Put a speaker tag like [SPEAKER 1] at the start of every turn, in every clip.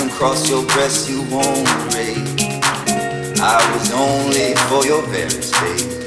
[SPEAKER 1] and
[SPEAKER 2] cross your breast you won't break. I was only for your very sake.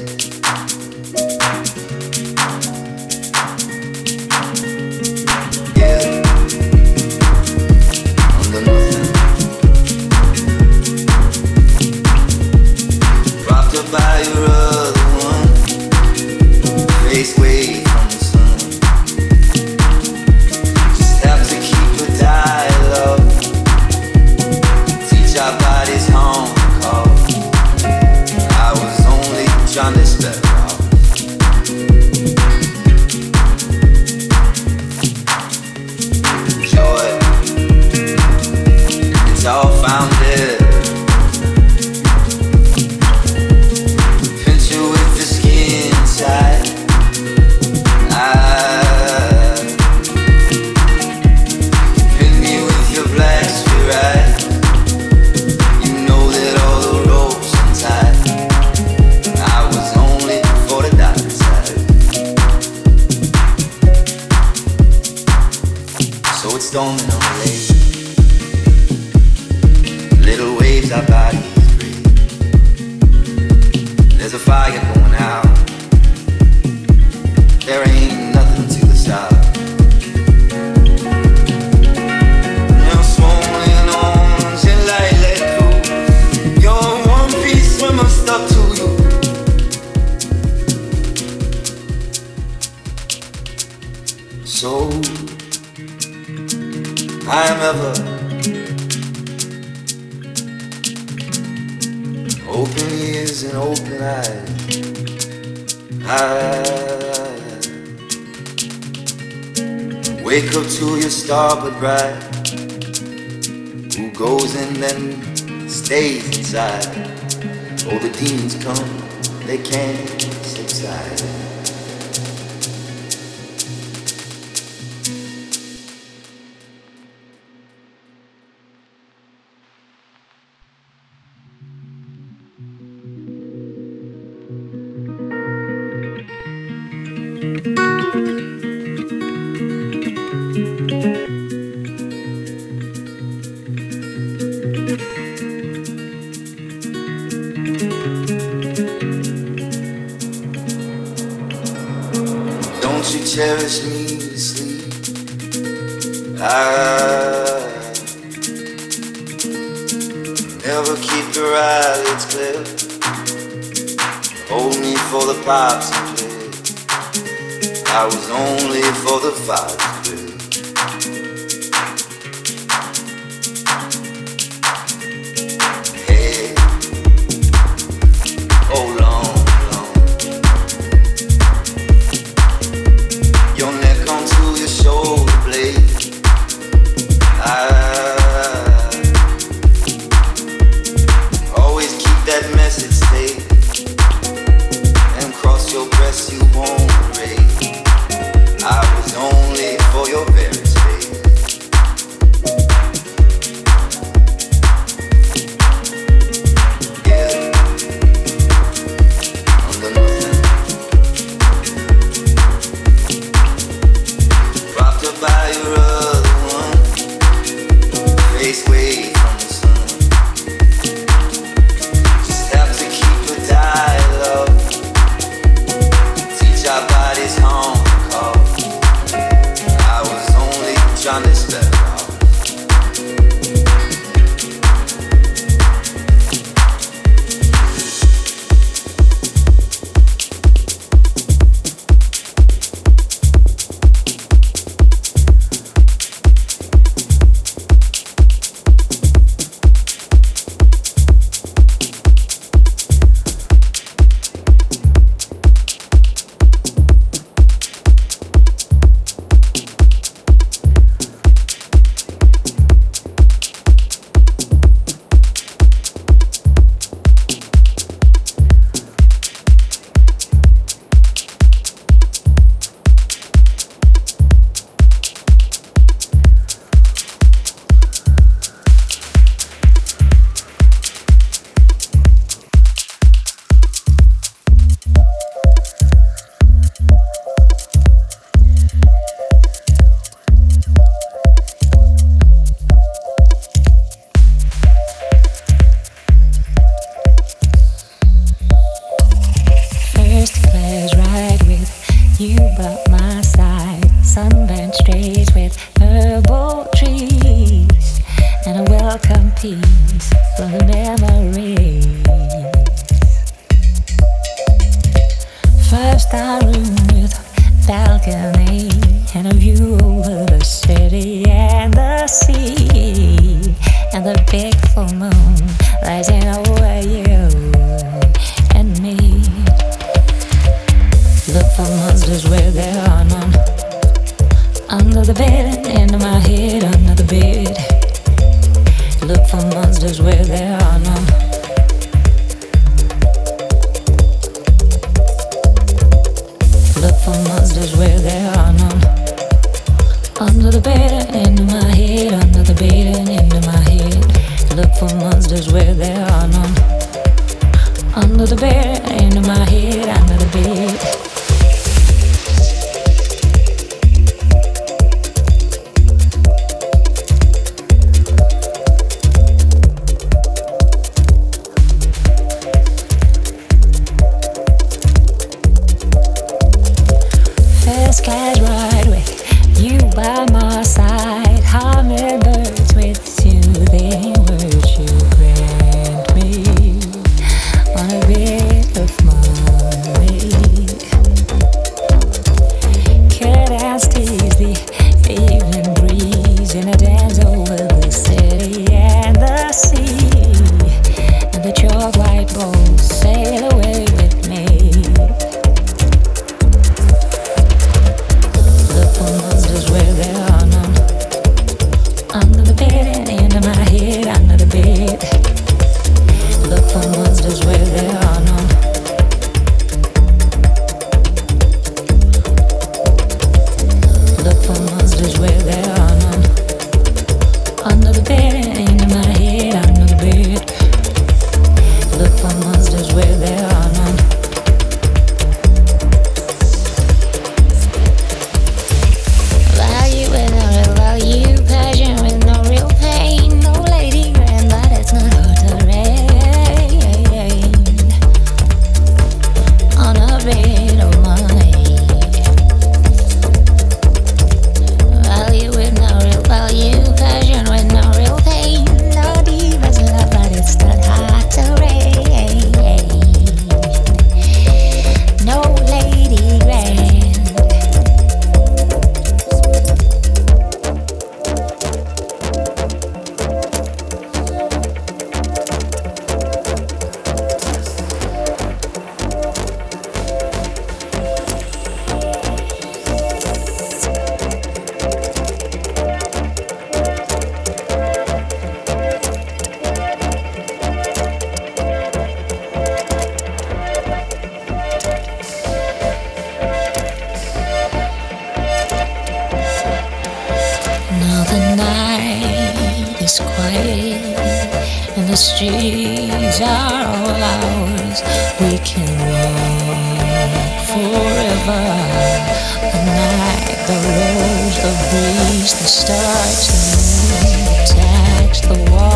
[SPEAKER 2] goes in and stays inside. Oh, the demons come, they can't subside. the
[SPEAKER 3] night, the breeze, the stars, the moon, the water.